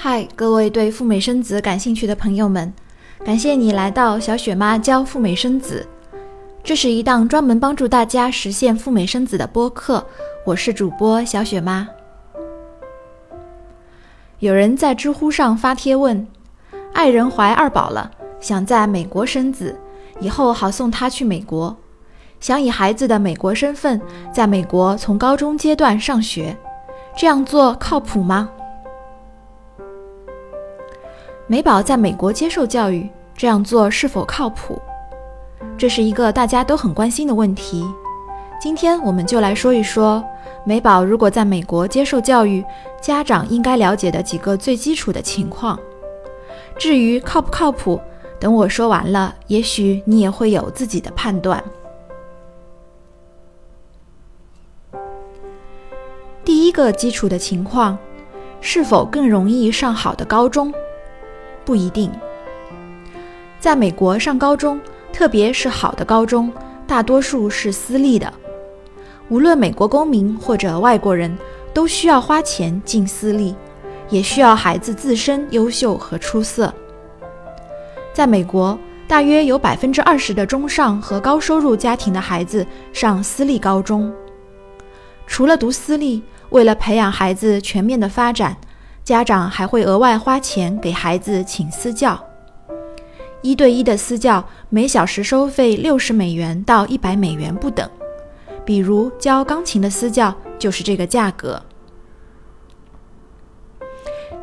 嗨，各位对赴美生子感兴趣的朋友们，感谢你来到小雪妈教赴美生子。这是一档专门帮助大家实现赴美生子的播客，我是主播小雪妈。有人在知乎上发帖问：爱人怀二宝了，想在美国生子，以后好送他去美国，想以孩子的美国身份在美国从高中阶段上学，这样做靠谱吗？美宝在美国接受教育，这样做是否靠谱？这是一个大家都很关心的问题。今天我们就来说一说。美宝如果在美国接受教育，家长应该了解的几个最基础的情况。至于靠不靠谱，等我说完了，也许你也会有自己的判断。第一个基础的情况，是否更容易上好的高中？不一定。在美国上高中，特别是好的高中，大多数是私立的。无论美国公民或者外国人，都需要花钱进私立，也需要孩子自身优秀和出色。在美国，大约有百分之二十的中上和高收入家庭的孩子上私立高中。除了读私立，为了培养孩子全面的发展，家长还会额外花钱给孩子请私教。一对一的私教每小时收费六十美元到一百美元不等。比如教钢琴的私教就是这个价格。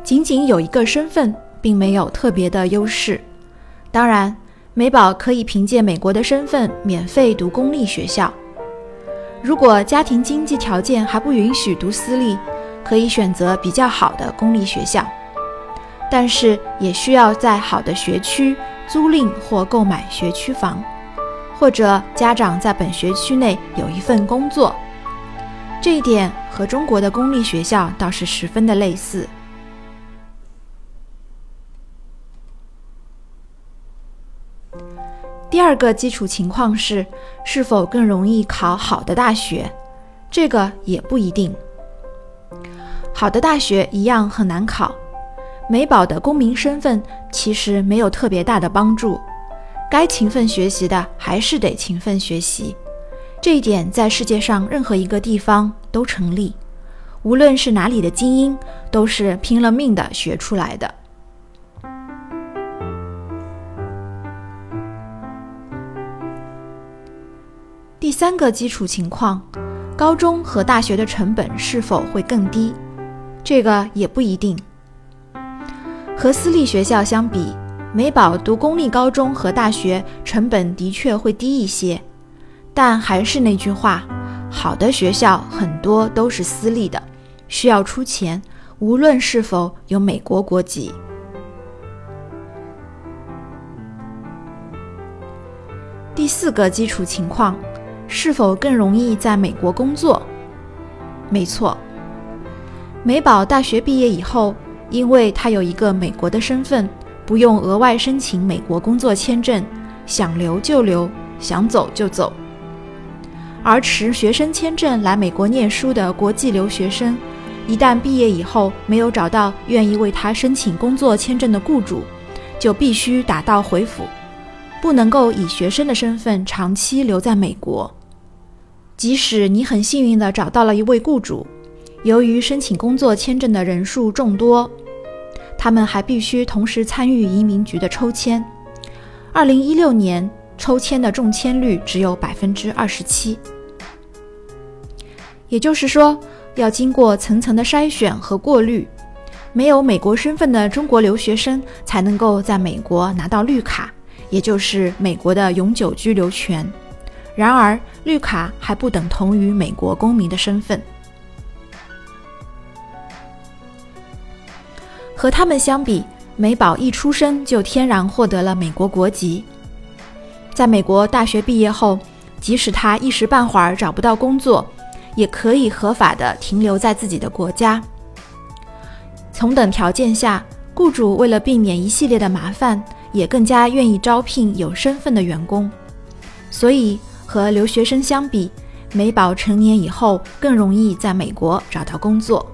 仅仅有一个身份，并没有特别的优势。当然，美宝可以凭借美国的身份免费读公立学校。如果家庭经济条件还不允许读私立，可以选择比较好的公立学校，但是也需要在好的学区租赁或购买学区房。或者家长在本学区内有一份工作，这一点和中国的公立学校倒是十分的类似。第二个基础情况是，是否更容易考好的大学？这个也不一定。好的大学一样很难考，美宝的公民身份其实没有特别大的帮助。该勤奋学习的还是得勤奋学习，这一点在世界上任何一个地方都成立。无论是哪里的精英，都是拼了命的学出来的。第三个基础情况，高中和大学的成本是否会更低？这个也不一定。和私立学校相比。美宝读公立高中和大学成本的确会低一些，但还是那句话，好的学校很多都是私立的，需要出钱，无论是否有美国国籍。第四个基础情况，是否更容易在美国工作？没错，美宝大学毕业以后，因为他有一个美国的身份。不用额外申请美国工作签证，想留就留，想走就走。而持学生签证来美国念书的国际留学生，一旦毕业以后没有找到愿意为他申请工作签证的雇主，就必须打道回府，不能够以学生的身份长期留在美国。即使你很幸运地找到了一位雇主，由于申请工作签证的人数众多。他们还必须同时参与移民局的抽签。二零一六年抽签的中签率只有百分之二十七，也就是说，要经过层层的筛选和过滤，没有美国身份的中国留学生才能够在美国拿到绿卡，也就是美国的永久居留权。然而，绿卡还不等同于美国公民的身份。和他们相比，美宝一出生就天然获得了美国国籍。在美国大学毕业后，即使他一时半会儿找不到工作，也可以合法的停留在自己的国家。同等条件下，雇主为了避免一系列的麻烦，也更加愿意招聘有身份的员工。所以和留学生相比，美宝成年以后更容易在美国找到工作。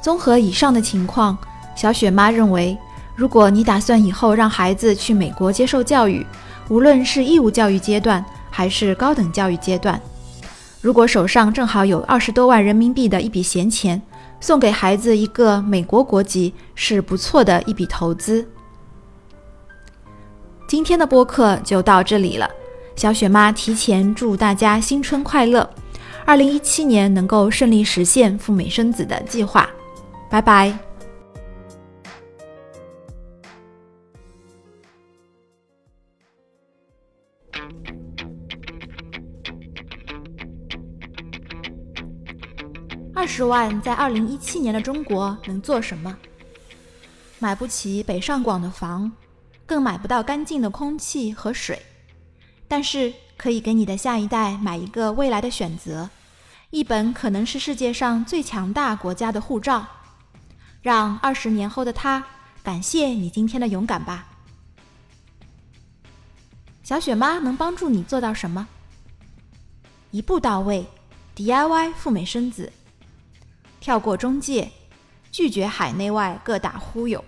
综合以上的情况，小雪妈认为，如果你打算以后让孩子去美国接受教育，无论是义务教育阶段还是高等教育阶段，如果手上正好有二十多万人民币的一笔闲钱，送给孩子一个美国国籍是不错的一笔投资。今天的播客就到这里了，小雪妈提前祝大家新春快乐，二零一七年能够顺利实现赴美生子的计划。拜拜。二十万在二零一七年的中国能做什么？买不起北上广的房，更买不到干净的空气和水，但是可以给你的下一代买一个未来的选择，一本可能是世界上最强大国家的护照。让二十年后的他感谢你今天的勇敢吧。小雪妈能帮助你做到什么？一步到位，DIY 赴美生子，跳过中介，拒绝海内外各大忽悠，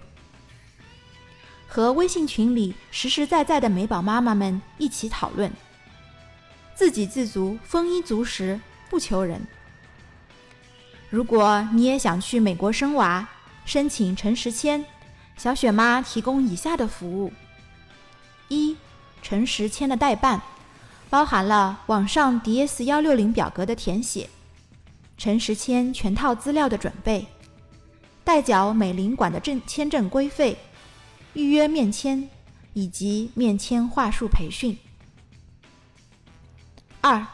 和微信群里实实在在的美宝妈妈们一起讨论，自给自足，丰衣足食，不求人。如果你也想去美国生娃，申请陈实签，小雪妈提供以下的服务：一、陈实签的代办，包含了网上 DS 幺六零表格的填写、陈实签全套资料的准备、代缴美领馆的证签证规费、预约面签以及面签话术培训；二、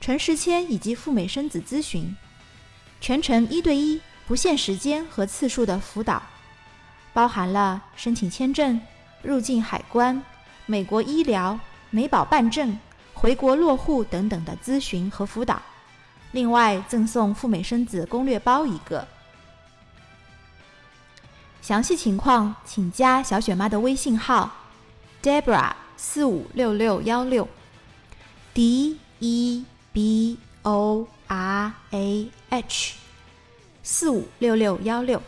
陈实签以及赴美生子咨询，全程一对一。不限时间和次数的辅导，包含了申请签证、入境海关、美国医疗、美保办证、回国落户等等的咨询和辅导。另外赠送赴美生子攻略包一个。详细情况请加小雪妈的微信号：Debra 四五六六幺六，D E B O R A H。四五六六幺六，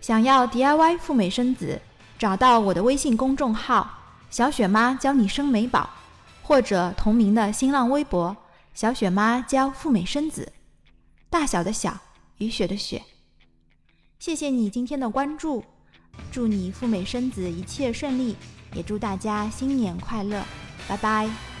想要 DIY 赴美生子，找到我的微信公众号“小雪妈教你生美宝”，或者同名的新浪微博“小雪妈教赴美生子”，大小的小，雨雪的雪。谢谢你今天的关注，祝你赴美生子一切顺利，也祝大家新年快乐，拜拜。